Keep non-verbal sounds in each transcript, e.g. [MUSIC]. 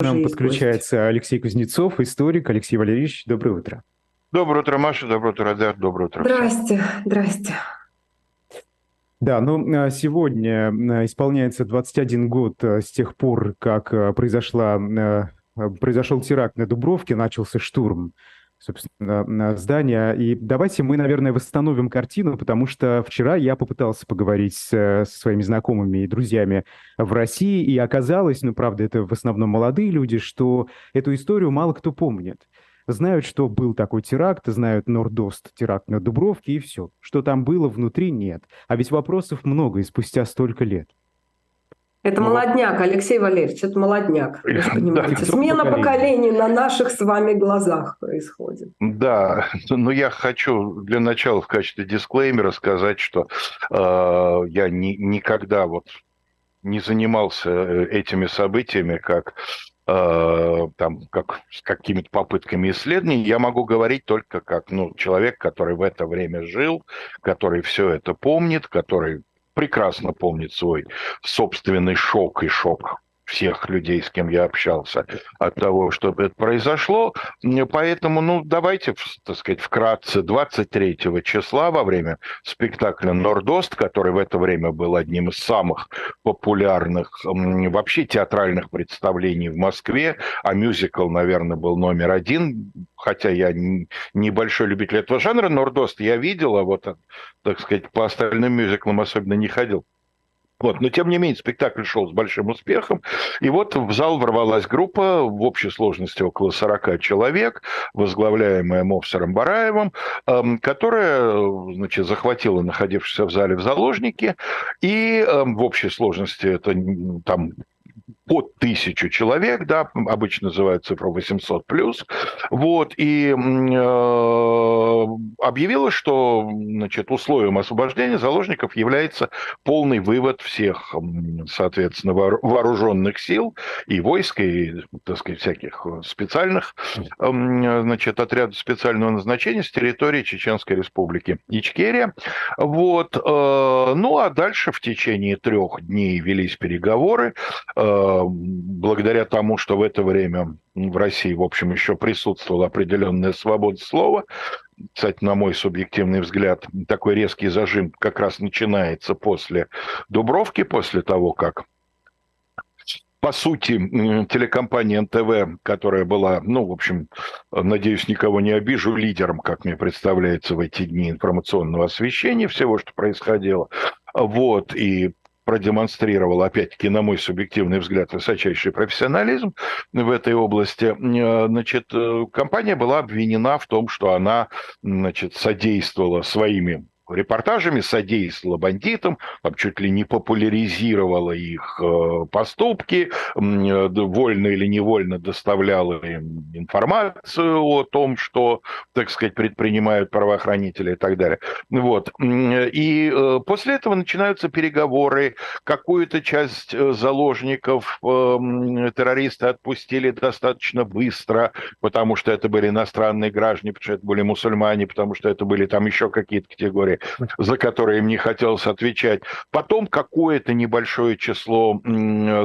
К нам подключается гость. Алексей Кузнецов, историк. Алексей Валерьевич, доброе утро. Доброе утро, Маша, доброе утро, Радар, доброе утро. Здрасте, здрасте. Да, ну а сегодня а, исполняется 21 год а, с тех пор, как произошла, произошел теракт на Дубровке, начался штурм собственно, здания. И давайте мы, наверное, восстановим картину, потому что вчера я попытался поговорить с, со своими знакомыми и друзьями в России, и оказалось, ну, правда, это в основном молодые люди, что эту историю мало кто помнит. Знают, что был такой теракт, знают Нордост, теракт на Дубровке, и все. Что там было внутри, нет. А ведь вопросов много, и спустя столько лет. Это ну, молодняк, Алексей Валерьевич, это молодняк. [LAUGHS] Вы понимаете. Да, Смена поколений на наших с вами глазах происходит. Да, но [LAUGHS] ну, я хочу для начала в качестве дисклеймера сказать, что э, я ни, никогда вот не занимался э, этими событиями как э, там как с какими-то попытками исследований, я могу говорить только как ну, человек, который в это время жил, который все это помнит, который прекрасно помнит свой собственный шок и шок всех людей, с кем я общался, от того, что это произошло. Поэтому, ну, давайте, так сказать, вкратце, 23 числа во время спектакля «Нордост», который в это время был одним из самых популярных вообще театральных представлений в Москве, а мюзикл, наверное, был номер один, хотя я небольшой любитель этого жанра, «Нордост» я видел, а вот, так сказать, по остальным мюзиклам особенно не ходил. Вот. Но, тем не менее, спектакль шел с большим успехом. И вот в зал ворвалась группа в общей сложности около 40 человек, возглавляемая Мовсером Бараевым, эм, которая значит, захватила находившихся в зале в заложники. И эм, в общей сложности это там под тысячу человек, да, обычно называют цифру 800 плюс, вот, и э, объявила, что, значит, условием освобождения заложников является полный вывод всех, соответственно, вооруженных сил и войск, и, так сказать, всяких специальных, значит, отрядов специального назначения с территории Чеченской Республики Ичкерия, вот, э, ну, а дальше в течение трех дней велись переговоры, э, благодаря тому, что в это время в России, в общем, еще присутствовала определенная свобода слова, кстати, на мой субъективный взгляд, такой резкий зажим как раз начинается после Дубровки, после того, как по сути, телекомпания НТВ, которая была, ну, в общем, надеюсь, никого не обижу, лидером, как мне представляется, в эти дни информационного освещения всего, что происходило, вот, и продемонстрировал, опять-таки, на мой субъективный взгляд, высочайший профессионализм в этой области, э, значит, э, компания была обвинена в том, что она, значит, содействовала своими репортажами содействовала бандитам, там чуть ли не популяризировала их э, поступки, э, вольно или невольно доставляла им информацию о том, что, так сказать, предпринимают правоохранители и так далее. Вот. И э, после этого начинаются переговоры, какую-то часть заложников террористы отпустили достаточно быстро, потому что это были иностранные граждане, потому что это были мусульмане, потому что это были там еще какие-то категории за которые им не хотелось отвечать. Потом какое-то небольшое число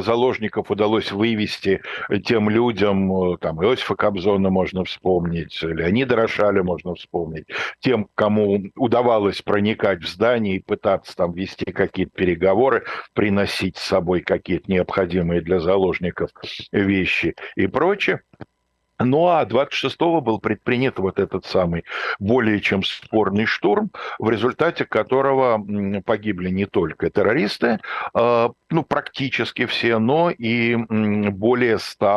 заложников удалось вывести тем людям, э, там Иосифа Кобзона можно вспомнить, Леонида Рошаля можно вспомнить, тем, кому удавалось проникать в здание и пытаться там вести какие-то переговоры, приносить с собой какие-то необходимые для заложников вещи и прочее. Ну а 26-го был предпринят вот этот самый более чем спорный штурм, в результате которого погибли не только террористы, а, ну практически все, но и более 100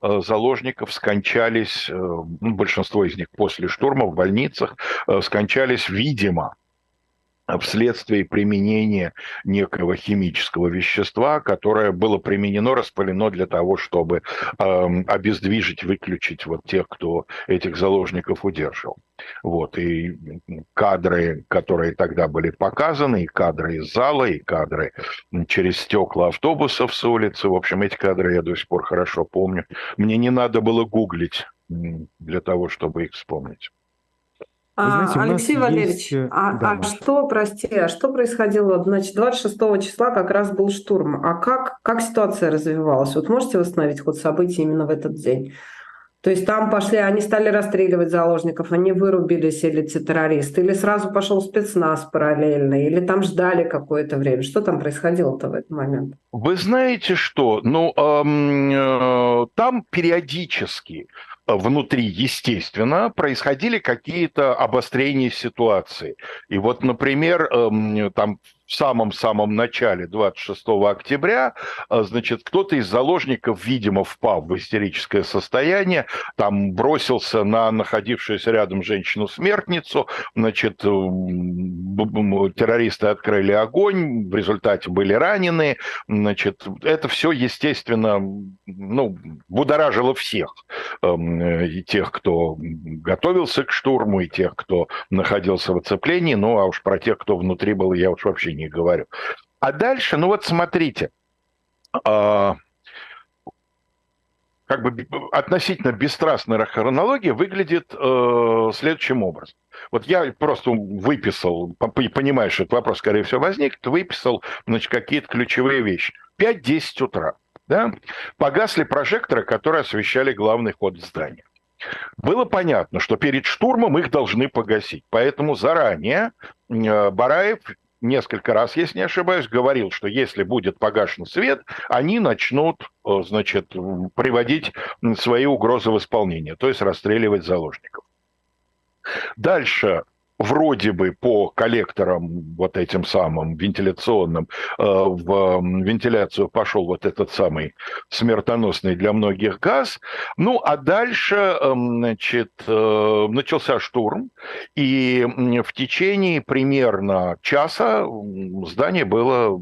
а, заложников скончались, э, ну, большинство из них после штурма в больницах, э, скончались, видимо, вследствие применения некого химического вещества, которое было применено, распылено для того, чтобы э, обездвижить, выключить вот тех, кто этих заложников удерживал. Вот, и кадры, которые тогда были показаны, и кадры из зала, и кадры через стекла автобусов с улицы, в общем, эти кадры я до сих пор хорошо помню. Мне не надо было гуглить для того, чтобы их вспомнить. Вы знаете, Алексей Валерьевич, есть... Э, а, да. а что, прости, а что происходило? Значит, 26 числа как раз был штурм. А как, как ситуация развивалась? Вот можете восстановить ход событий именно в этот день? То есть там пошли, они стали расстреливать заложников, они вырубились или те террористы, или сразу пошел спецназ параллельно, или там ждали какое-то время. Что там происходило-то в этот момент? Вы знаете что? Ну, эм, э, там периодически внутри, естественно, происходили какие-то обострения ситуации. И вот, например, эм, там в самом-самом начале, 26 октября, а, значит, кто-то из заложников, видимо, впал в истерическое состояние, там бросился на находившуюся рядом женщину-смертницу, значит, террористы открыли огонь, в результате были ранены, значит, это все, естественно, ну, будоражило всех, эм, и тех, кто готовился к штурму, и тех, кто находился в оцеплении, ну, а уж про тех, кто внутри был, я уж вообще не не говорю. А дальше, ну вот смотрите, э, как бы относительно бесстрастная хронология выглядит э, следующим образом. Вот я просто выписал, понимаю, что этот вопрос, скорее всего, возникнет, выписал значит, какие-то ключевые вещи. 5-10 утра. Да? Погасли прожекторы, которые освещали главный ход здания. Было понятно, что перед штурмом их должны погасить. Поэтому заранее э, Бараев несколько раз, если не ошибаюсь, говорил, что если будет погашен свет, они начнут, э, значит, приводить свои угрозы в исполнение, то есть расстреливать заложников. Дальше вроде бы по коллекторам вот этим самым вентиляционным э, в вентиляцию пошел вот этот самый смертоносный для многих газ. Ну, а дальше, значит, э, начался штурм, и в течение примерно часа здание было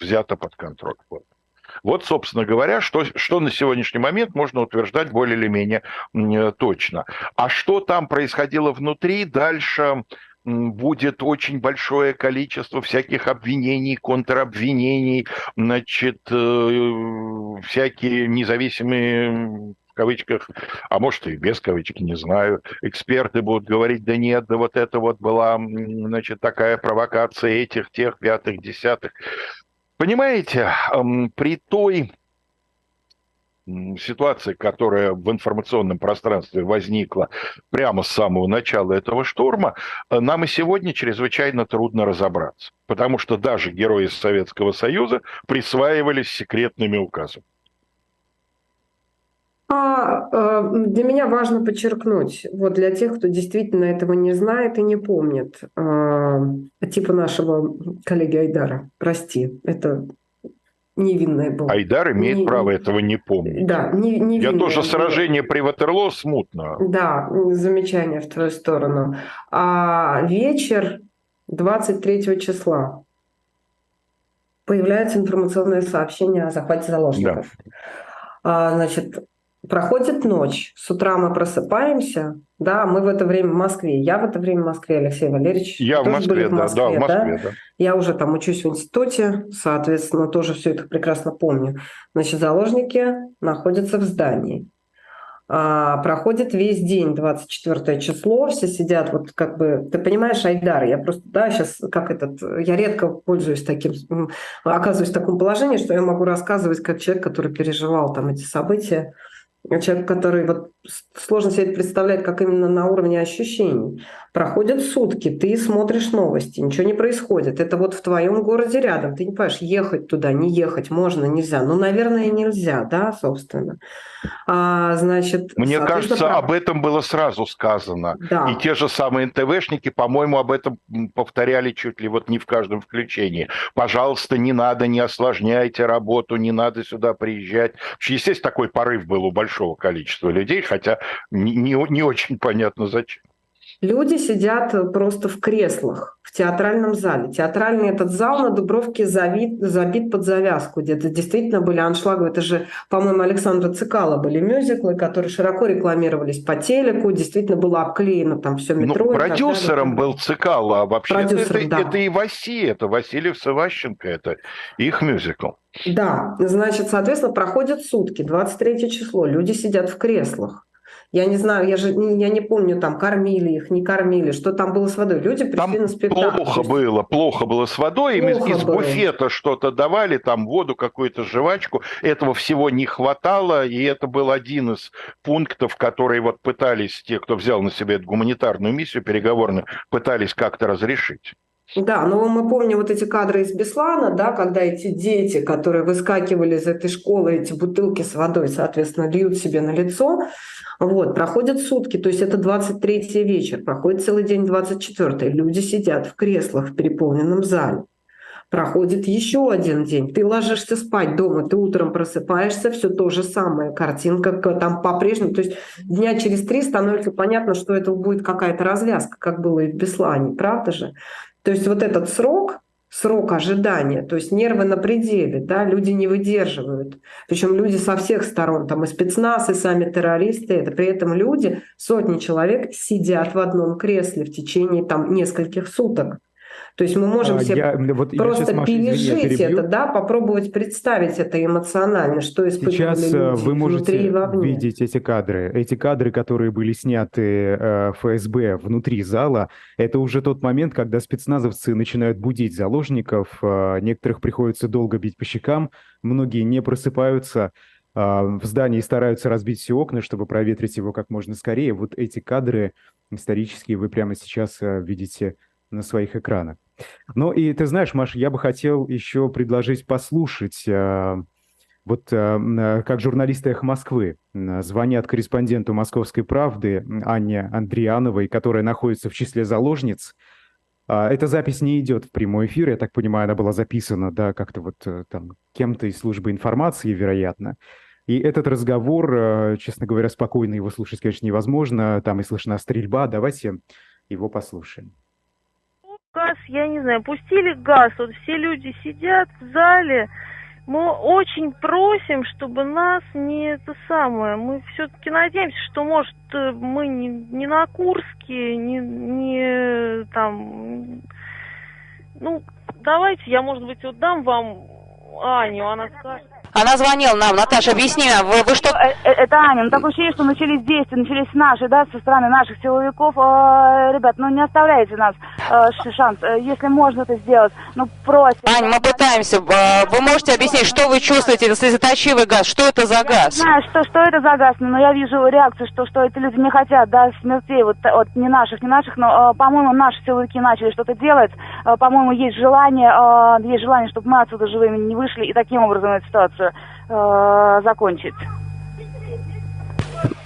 взято под контроль. Вот, собственно говоря, что, что на сегодняшний момент можно утверждать более или менее точно. А что там происходило внутри, дальше будет очень большое количество всяких обвинений, контробвинений, значит, э, всякие независимые в кавычках, а может и без кавычек, не знаю, эксперты будут говорить, да нет, да вот это вот была, значит, такая провокация этих, тех, пятых, десятых. Понимаете, при той ситуации, которая в информационном пространстве возникла прямо с самого начала этого штурма, э, нам и сегодня чрезвычайно трудно разобраться. Потому что даже герои Советского Союза присваивались секретными указами. А э, для меня важно подчеркнуть, вот для тех, кто действительно этого не знает и не помнит, э, типа нашего коллеги Айдара, прости, это невинное было. Айдар имеет не, право этого не помнить. Да, не, невинное. Я тоже сражение при Ватерлоо смутно. Да, замечание в твою сторону. А вечер 23 числа появляется информационное сообщение о захвате заложников. Да. А, значит, Проходит ночь, с утра мы просыпаемся, да, мы в это время в Москве. Я в это время в Москве, Алексей Валерьевич. Я в Москве, в Москве, да, да, в Москве, да. да. Я уже там учусь в институте, соответственно, тоже все это прекрасно помню. Значит, заложники находятся в здании. А, проходит весь день, 24 число, все сидят, вот как бы, ты понимаешь, Айдар, я просто, да, сейчас как этот, я редко пользуюсь таким, оказываюсь в таком положении, что я могу рассказывать как человек, который переживал там эти события, человек, который вот сложно себе это представляет, как именно на уровне ощущений. Проходят сутки, ты смотришь новости, ничего не происходит. Это вот в твоем городе рядом. Ты не понимаешь, ехать туда, не ехать, можно, нельзя. Ну, наверное, нельзя, да, собственно. А, значит, Мне кажется, прав... об этом было сразу сказано. Да. И те же самые НТВшники, по-моему, об этом повторяли чуть ли вот не в каждом включении. Пожалуйста, не надо, не осложняйте работу, не надо сюда приезжать. Естественно, такой порыв был у большого количества людей, хотя не, не, не очень понятно зачем. Люди сидят просто в креслах в театральном зале. Театральный этот зал на Дубровке забит, забит под завязку, где-то действительно были аншлаги. Это же, по-моему, Александра Цикала были мюзиклы, которые широко рекламировались по телеку, действительно было обклеено там все ну, метро. Ну, продюсером был Цикала, а вообще это, да. это и Васи, это Васильев Саващенко, это их мюзикл. Да, значит, соответственно, проходят сутки, 23 число, люди сидят в креслах. Я не знаю, я же я не помню, там кормили их, не кормили, что там было с водой. Люди пришли там на спектакль. Плохо было, плохо было с водой. Им из, из буфета что-то давали, там воду, какую-то жвачку. Этого всего не хватало, и это был один из пунктов, которые вот пытались, те, кто взял на себя эту гуманитарную миссию переговорную, пытались как-то разрешить. Да, но мы помним вот эти кадры из Беслана, да, когда эти дети, которые выскакивали из этой школы, эти бутылки с водой, соответственно, льют себе на лицо, вот, проходят сутки, то есть это 23 вечер, проходит целый день 24 люди сидят в креслах в переполненном зале. Проходит еще один день, ты ложишься спать дома, ты утром просыпаешься, все то же самое, картинка там по-прежнему. То есть дня через три становится понятно, что это будет какая-то развязка, как было и в Беслане, правда же? То есть вот этот срок, срок ожидания, то есть нервы на пределе, да, люди не выдерживают. Причем люди со всех сторон, там и спецназ, и сами террористы, это при этом люди, сотни человек сидят в одном кресле в течение там нескольких суток. То есть мы можем а, себе я, вот просто сейчас, Маша, пережить извини, это, да, попробовать представить это эмоционально, что испытывали сейчас люди э, вы можете видеть эти кадры. Эти кадры, которые были сняты э, ФСБ внутри зала, это уже тот момент, когда спецназовцы начинают будить заложников, э, некоторых приходится долго бить по щекам, многие не просыпаются, в здании стараются разбить все окна, чтобы проветрить его как можно скорее. Вот эти кадры исторические вы прямо сейчас видите на своих экранах. Ну и ты знаешь, Маша, я бы хотел еще предложить послушать, э, вот э, как журналисты «Эхо Москвы» звонят корреспонденту «Московской правды» Анне Андриановой, которая находится в числе заложниц. А, эта запись не идет в прямой эфир, я так понимаю, она была записана, да, как-то вот э, там кем-то из службы информации, вероятно. И этот разговор, честно говоря, спокойно его слушать, конечно, невозможно. Там и слышна стрельба. Давайте его послушаем газ, я не знаю, пустили газ, вот все люди сидят в зале, мы очень просим, чтобы нас не это самое, мы все-таки надеемся, что может мы не, не на Курске, не, не там, ну, давайте я, может быть, вот дам вам Аню, она скажет. Она звонила нам. Наташа, объясни вы, вы что... Э, э, это Аня, ну такое ощущение, что начались действия, начались наши, да, со стороны наших силовиков. Э, ребят, ну не оставляйте нас э, шанс. Э, если можно это сделать, ну просим. Аня, мы пытаемся. Вы можете объяснить, что вы чувствуете, это слезоточивый газ? Что это за газ? Я знаю, что, что это за газ, но я вижу реакцию, что, что эти люди не хотят, да, смертей, вот, вот не наших, не наших, но, э, по-моему, наши силовики начали что-то делать. Э, по-моему, есть желание, э, есть желание, чтобы мы отсюда живыми не вышли и таким образом эту ситуацию э, закончить.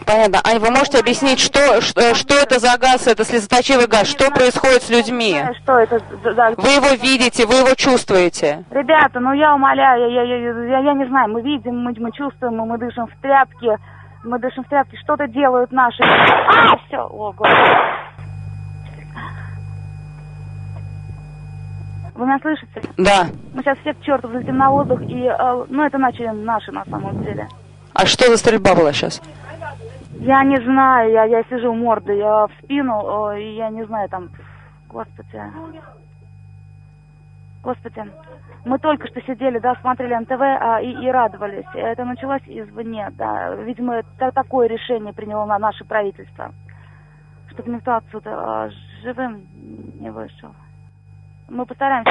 Понятно. Ань, вы можете объяснить, что, что, что это за газ, это слезоточивый газ, что происходит с людьми? Что это за... Вы его видите, вы его чувствуете? Ребята, ну я умоляю, я, я, я, я не знаю, мы видим, мы, мы чувствуем, мы, мы дышим в тряпке, мы дышим в тряпке, что-то делают наши... А, все, о, господи. Вы меня слышите? Да. Мы сейчас все к черту взлетим на воздух, и, э, ну, это начали наши на самом деле. А что за стрельба была сейчас? Я не знаю, я, я сижу мордой я в спину, э, и я не знаю, там, господи. Господи, мы только что сидели, да, смотрели НТВ а, и, и радовались. Это началось извне, да. Видимо, это такое решение приняло на наше правительство, чтобы никто отсюда а, живым не вышел. Мы постараемся.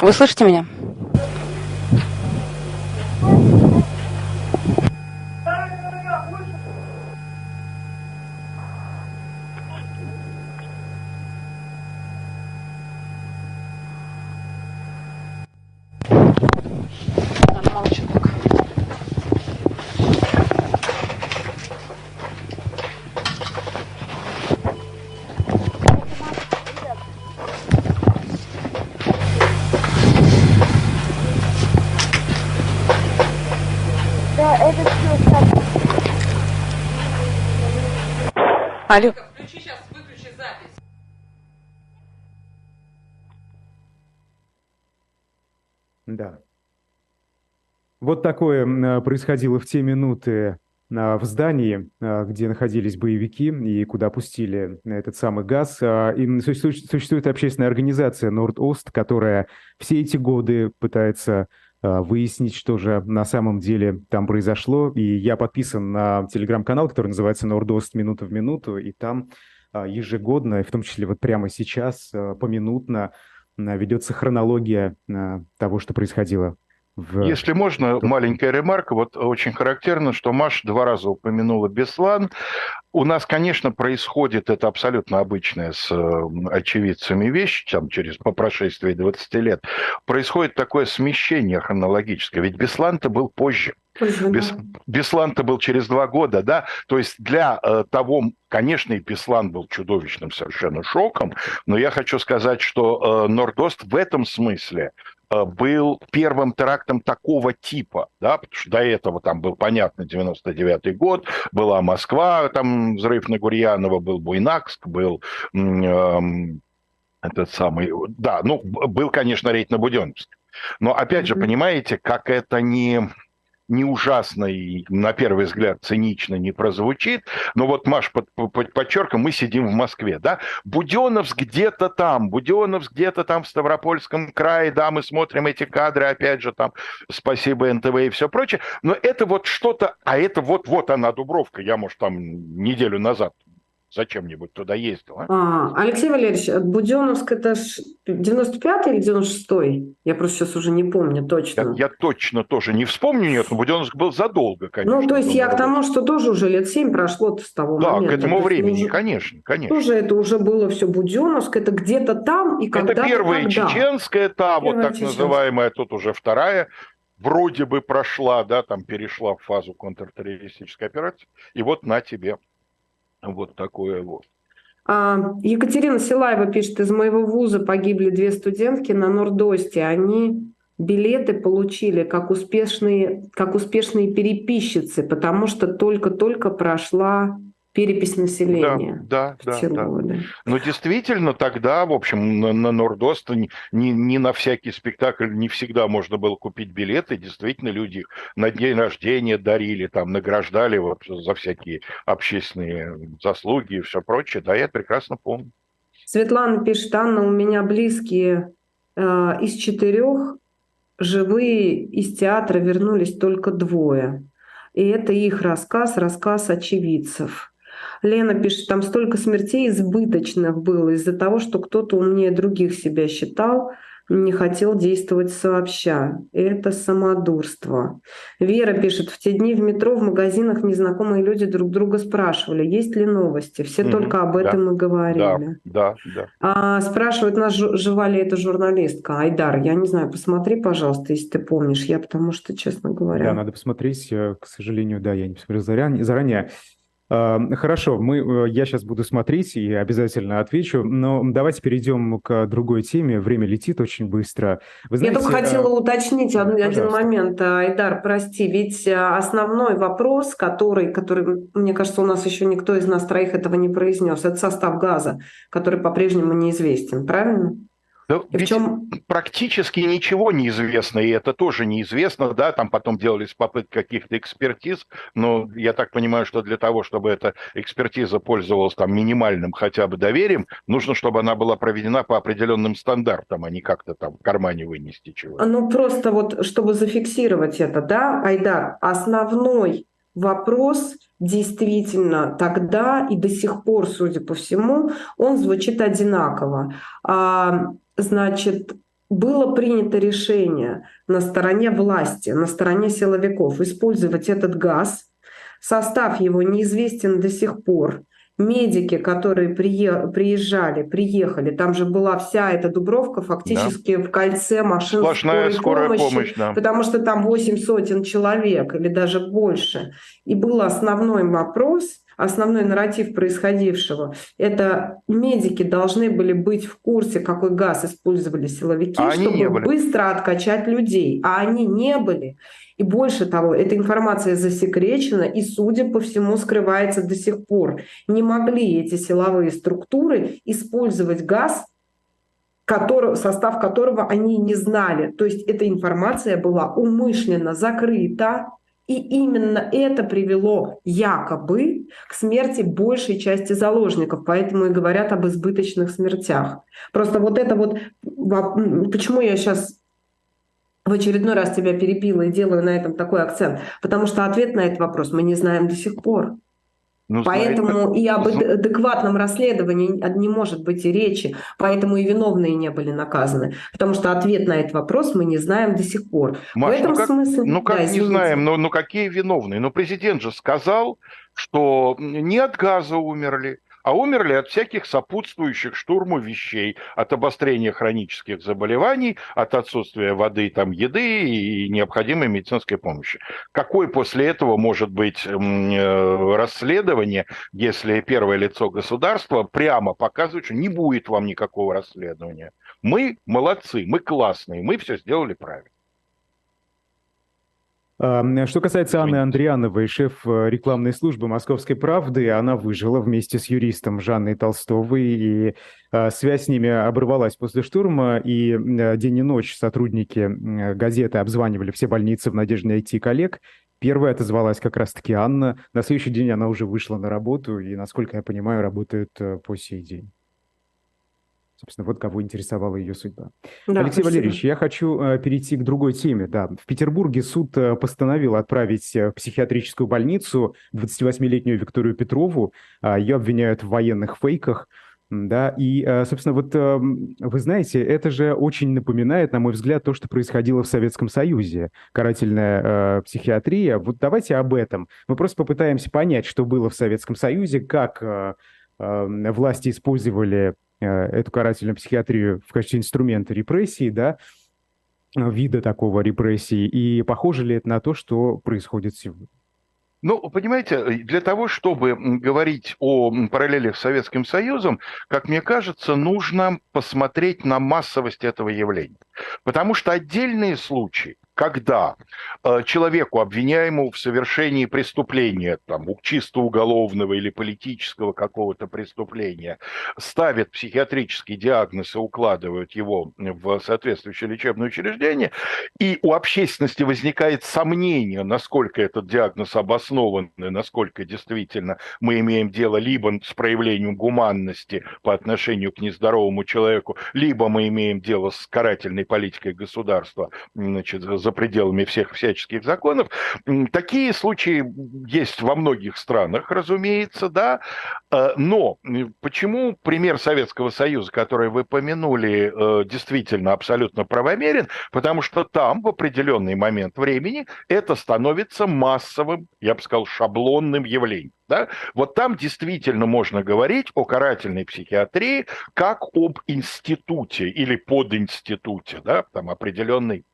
Вы слышите меня? Алло. Включи сейчас, выключи запись. Да. Вот такое происходило в те минуты в здании, где находились боевики и куда пустили этот самый газ. И существует общественная организация Норд-Ост, которая все эти годы пытается выяснить, что же на самом деле там произошло. И я подписан на телеграм-канал, который называется Норд-Ост. Минута в минуту, и там ежегодно, в том числе вот прямо сейчас, поминутно ведется хронология того, что происходило в... Если можно, маленькая ремарка. Вот очень характерно, что Маш два раза упомянула Беслан. У нас, конечно, происходит это абсолютно обычная с очевидцами вещь, там, через, по прошествии 20 лет. Происходит такое смещение хронологическое. Ведь Беслан-то был позже. Бес, Беслан-то был через два года, да, то есть для э, того, конечно, и Беслан был чудовищным совершенно шоком, но я хочу сказать, что э, Нордост в этом смысле был первым терактом такого типа, да, потому что до этого там был, понятно, 99-й год, была Москва, там взрыв на Гурьянова, был Буйнакск, был э, этот самый, да, ну, был, конечно, рейд на Буденновск. Но, опять же, понимаете, как это не не ужасно и, на первый взгляд, цинично не прозвучит, но вот, Маш, под, под, подчеркиваем, мы сидим в Москве, да, Буденовск где-то там, Буденовск где-то там в Ставропольском крае, да, мы смотрим эти кадры, опять же, там, спасибо НТВ и все прочее, но это вот что-то, а это вот-вот она, Дубровка, я, может, там неделю назад зачем-нибудь туда ездил. А? Алексей Валерьевич, Буденновск это 95-й или 96-й? Я просто сейчас уже не помню точно. Я, я точно тоже не вспомню, нет, но Буденновск был задолго, конечно. Ну, то есть я к тому, что тоже уже лет 7 прошло с того да, момента. Да, к этому времени, уже, конечно, конечно. Тоже это уже было все Буденновск, это где-то там и когда Это первая когда. чеченская, та, первая вот так чеченская. называемая, тут уже вторая, вроде бы прошла, да, там перешла в фазу контртеррористической операции, и вот на тебе вот такое вот. А, Екатерина Силаева пишет, из моего вуза погибли две студентки на Нордосте. Они билеты получили как успешные, как успешные переписчицы, потому что только-только прошла перепись населения. Да, да, да, да. Но действительно тогда, в общем, на, на Нордост не, не на всякий спектакль не всегда можно было купить билеты. Действительно, люди на день рождения дарили, там, награждали вот за всякие общественные заслуги и все прочее. Да, я прекрасно помню. Светлана пишет, Анна, у меня близкие э, из четырех живые из театра вернулись только двое. И это их рассказ, рассказ очевидцев. Лена пишет, там столько смертей избыточных было из-за того, что кто-то умнее других себя считал, не хотел действовать сообща. Это самодурство. Вера пишет, в те дни в метро, в магазинах незнакомые люди друг друга спрашивали, есть ли новости. Все mm только об этом да. и говорили. Да, да, да. А, спрашивает нас, жива ли эта журналистка. Айдар, я не знаю, посмотри, пожалуйста, если ты помнишь. Я потому что, честно говоря... Да, надо посмотреть. К сожалению, да, я не посмотрел заранее. Хорошо, мы, э, я сейчас буду смотреть и обязательно отвечу, но давайте перейдем к другой теме. Время летит очень быстро. Вы знаете, я только хотела а... уточнить один, один момент, Айдар, прости, ведь э, основной вопрос, который, который, мне кажется, у нас еще никто из нас троих этого не произнес, это состав газа, который по-прежнему неизвестен, правильно? Да, и ведь чем... практически ничего не известно, и это тоже неизвестно, да, там потом делались попытки каких-то экспертиз, но я так понимаю, что для того, чтобы эта экспертиза пользовалась там минимальным хотя бы доверием, нужно, чтобы она была проведена по определенным стандартам, а не как-то там в кармане вынести чего. Ну, просто вот, чтобы зафиксировать это, да, Айдар, основной вопрос действительно тогда и до сих пор, судя по всему, он звучит одинаково. Значит, было принято решение на стороне власти, на стороне силовиков использовать этот газ. Состав его неизвестен до сих пор медики, которые приезжали, приехали, там же была вся эта Дубровка фактически да. в кольце машин Сплошная скорой скорая помощи, помощь, да. потому что там 8 сотен человек или даже больше. И был основной вопрос, основной нарратив происходившего. Это медики должны были быть в курсе, какой газ использовали силовики, а чтобы быстро откачать людей. А они не были. И больше того, эта информация засекречена и, судя по всему, скрывается до сих пор. Не могли эти силовые структуры использовать газ который, состав которого они не знали. То есть эта информация была умышленно закрыта, и именно это привело якобы к смерти большей части заложников, поэтому и говорят об избыточных смертях. Просто вот это вот, почему я сейчас в очередной раз тебя перебила и делаю на этом такой акцент, потому что ответ на этот вопрос мы не знаем до сих пор. Ну, поэтому знает, и об адекватном расследовании не может быть и речи, поэтому и виновные не были наказаны, потому что ответ на этот вопрос мы не знаем до сих пор. Маш, В этом ну как, смысле... Ну как да, не знаем, но, но какие виновные? Но президент же сказал, что не от газа умерли, а умерли от всяких сопутствующих штурму вещей, от обострения хронических заболеваний, от отсутствия воды, там, еды и необходимой медицинской помощи. Какое после этого может быть э, расследование, если первое лицо государства прямо показывает, что не будет вам никакого расследования? Мы молодцы, мы классные, мы все сделали правильно. Что касается Анны Андриановой, шеф э, рекламной службы «Московской правды», она выжила вместе с юристом Жанной Толстовой, и а, связь с ними оборвалась после штурма, и э, день и ночь сотрудники газеты обзванивали все больницы в надежде найти коллег. Первая отозвалась как раз-таки Анна. На следующий день она уже вышла на работу, и, насколько я понимаю, работает э, по сей день. Собственно, вот кого интересовала ее судьба. Да, Алексей спасибо. Валерьевич, я хочу э, перейти к другой теме. Да. В Петербурге суд э, постановил отправить э, в психиатрическую больницу 28-летнюю Викторию Петрову. Э, ее обвиняют в военных фейках. Да, и, собственно, вот э, вы знаете, это же очень напоминает, на мой взгляд, то, что происходило в Советском Союзе, карательная э, психиатрия. Вот давайте об этом. Мы просто попытаемся понять, что было в Советском Союзе, как э, э, власти использовали эту карательную психиатрию в качестве инструмента репрессии, да, вида такого репрессии, и похоже ли это на то, что происходит сегодня? Ну, понимаете, для того, чтобы говорить о параллелях с Советским Союзом, как мне кажется, нужно посмотреть на массовость этого явления. Потому что отдельные случаи, когда э, человеку, обвиняемому в совершении преступления, там, чисто уголовного или политического какого-то преступления, ставят психиатрический диагноз и укладывают его в соответствующее лечебное учреждение, и у общественности возникает сомнение, насколько этот диагноз обоснован, и насколько действительно мы имеем дело либо с проявлением гуманности по отношению к нездоровому человеку, либо мы имеем дело с карательной политикой государства, значит, за пределами всех всяческих законов. Такие случаи есть во многих странах, разумеется, да, э, но почему пример Советского Союза, который вы помянули, э, действительно абсолютно правомерен? Потому что там в определенный момент времени это становится массовым, я бы сказал, шаблонным явлением. Да? Вот там действительно можно говорить о карательной психиатрии как об институте или подинституте, да, там определенный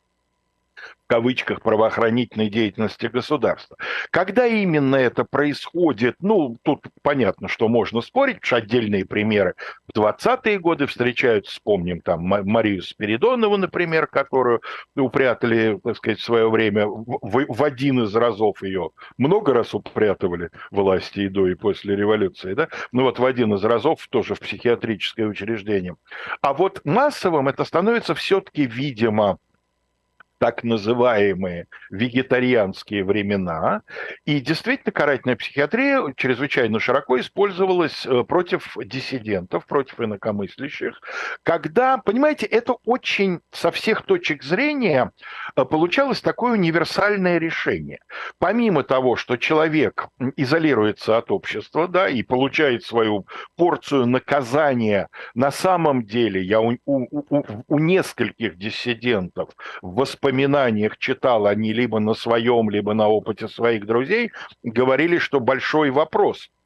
в кавычках правоохранительной деятельности государства. Когда именно это происходит, ну, тут понятно, что можно спорить, потому что отдельные примеры в 20-е годы встречаются, вспомним там Марию Спиридонову, например, которую упрятали, так сказать, в свое время в, в один из разов ее, много раз упрятывали власти и до, и после революции, да, ну вот в один из разов тоже в психиатрическое учреждение. А вот массовым это становится все-таки, видимо, так называемые вегетарианские времена. И действительно, карательная психиатрия чрезвычайно широко использовалась э, против диссидентов, против инакомыслящих, когда, понимаете, это очень со всех точек зрения э, получалось такое универсальное решение. Помимо того, что человек изолируется от общества, да, и получает свою порцию наказания, на самом деле я у, у, у, у нескольких диссидентов воспоминаниях воспоминаниях читал, они либо на своем, либо на опыте своих друзей, говорили, что большой вопрос –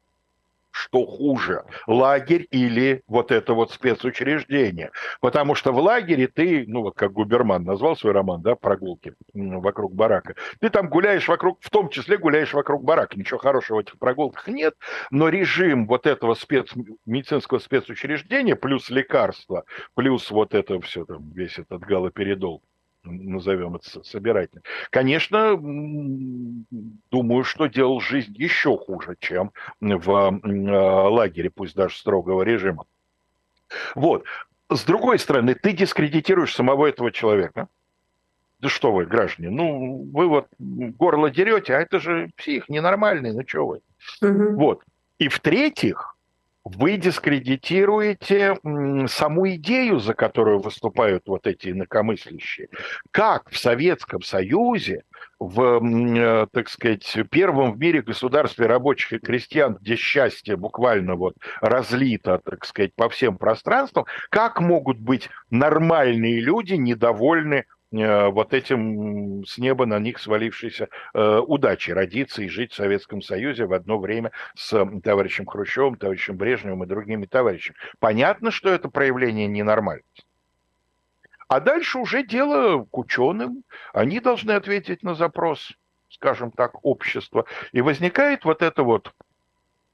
что хуже, лагерь или вот это вот спецучреждение. Потому что в лагере ты, ну вот как Губерман назвал свой роман, да, прогулки вокруг барака, ты там гуляешь вокруг, в том числе гуляешь вокруг барака. Ничего хорошего в этих прогулках нет, но режим вот этого спец, медицинского спецучреждения плюс лекарства, плюс вот это все, там, весь этот галоперидол, назовем это собирательно. Конечно, думаю, что делал жизнь еще хуже, чем в а, лагере, пусть даже строгого режима. Вот. с другой стороны, ты дискредитируешь самого этого человека. Да что вы, граждане, ну, вы вот горло дерете, а это же псих ненормальный, ну что вы. Угу. Вот. И в-третьих, вы дискредитируете саму идею, за которую выступают вот эти инакомыслящие. Как в Советском Союзе, в, э, так сказать, первом в мире государстве рабочих и крестьян, где счастье буквально вот разлито, так сказать, по всем пространствам, как могут быть нормальные люди недовольны вот этим с неба на них свалившейся э, удачей родиться и жить в Советском Союзе в одно время с товарищем Хрущевым, товарищем Брежневым и другими товарищами. Понятно, что это проявление ненормальности. А дальше уже дело к ученым. Они должны ответить на запрос, скажем так, общества. И возникает вот это вот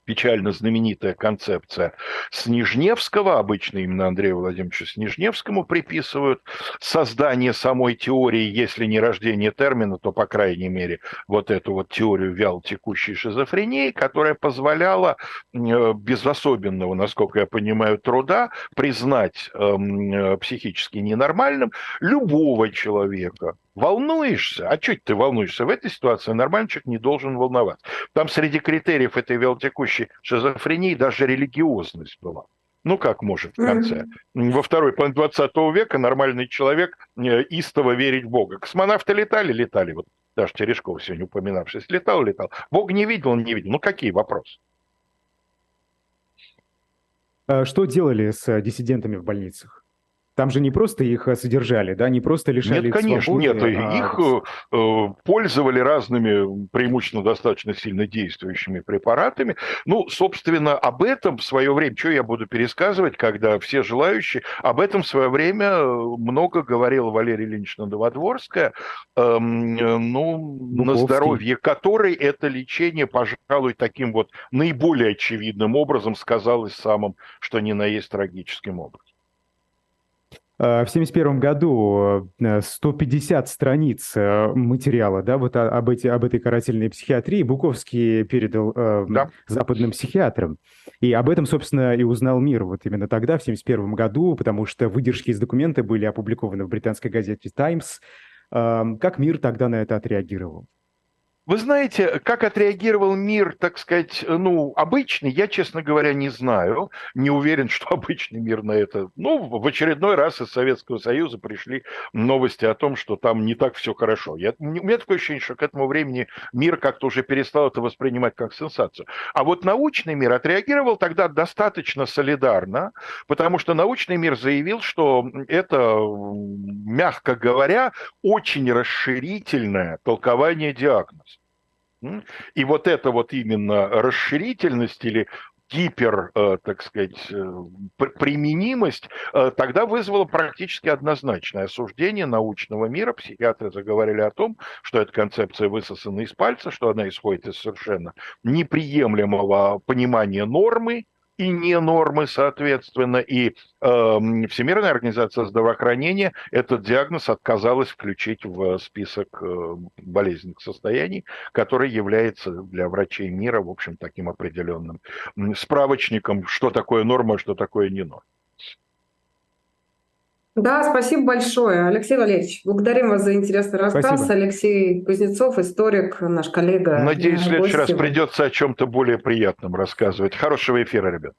печально знаменитая концепция Снежневского, обычно именно Андрею Владимировичу Снежневскому приписывают создание самой теории, если не рождение термина, то, по крайней мере, вот эту вот теорию вялотекущей шизофрении, которая позволяла э, без особенного, насколько я понимаю, труда признать эм, э, психически ненормальным любого человека, Волнуешься? А что ты волнуешься? В этой ситуации нормальный человек не должен волноваться. Там среди критериев этой велотекущей шизофрении даже религиозность была. Ну, как может в конце? Mm-hmm. Во второй половине 20 века нормальный человек э, истово верить в Бога. Космонавты летали? Летали. Вот даже Терешков сегодня упоминавшись, летал, летал. Бог не видел, он не видел. Ну, какие вопросы? А что делали с диссидентами в больницах? Там же не просто их э, содержали, да, не просто лишали Нет, конечно, свободы, нет, а... их э, пользовали разными, преимущественно достаточно сильно действующими препаратами. Ну, собственно, об этом в свое время, что я буду пересказывать, когда все желающие, об этом в свое время э, много говорила Валерия Ильинична Новодворская, эм, э, ну, Буковский. на здоровье которой это лечение, пожалуй, таким вот наиболее очевидным образом сказалось самым, что ни на есть трагическим образом. Э, в 1971 году 150 э, страниц э, материала да, вот об, эти, об этой карательной психиатрии Буковский передал да. западным психиатрам. И об этом, собственно, и узнал мир вот именно тогда, в 1971 году, потому что выдержки из документа были опубликованы в британской газете «Таймс». Как мир тогда на это отреагировал? Вы знаете, как отреагировал мир, так сказать, ну, обычный, я, честно говоря, не знаю. Не уверен, [LAUGHS] что обычный мир на это... Ну, в очередной раз из Советского Союза пришли новости о том, что там не так все хорошо. Я, у меня такое ощущение, что к этому времени мир как-то уже перестал это воспринимать как сенсацию. А вот научный мир отреагировал тогда достаточно солидарно, потому что научный мир заявил, что это, мягко говоря, очень расширительное толкование диагноза. И вот эта вот именно расширительность или гипер, э, так сказать, э, применимость э, тогда вызвала практически однозначное осуждение научного мира. Психиатры заговорили о том, что эта концепция высосана из пальца, что она исходит из совершенно неприемлемого понимания нормы, и не нормы, соответственно, и э, Всемирная организация здравоохранения этот диагноз отказалась включить в список э, болезненных состояний, который является для врачей мира, в общем, таким определенным справочником, что такое норма, что такое не норма. Да, спасибо большое, Алексей Валерьевич. Благодарим вас за интересный рассказ. Спасибо. Алексей Кузнецов, историк, наш коллега. Надеюсь, в следующий раз придется о чем-то более приятном рассказывать. Хорошего эфира, ребят.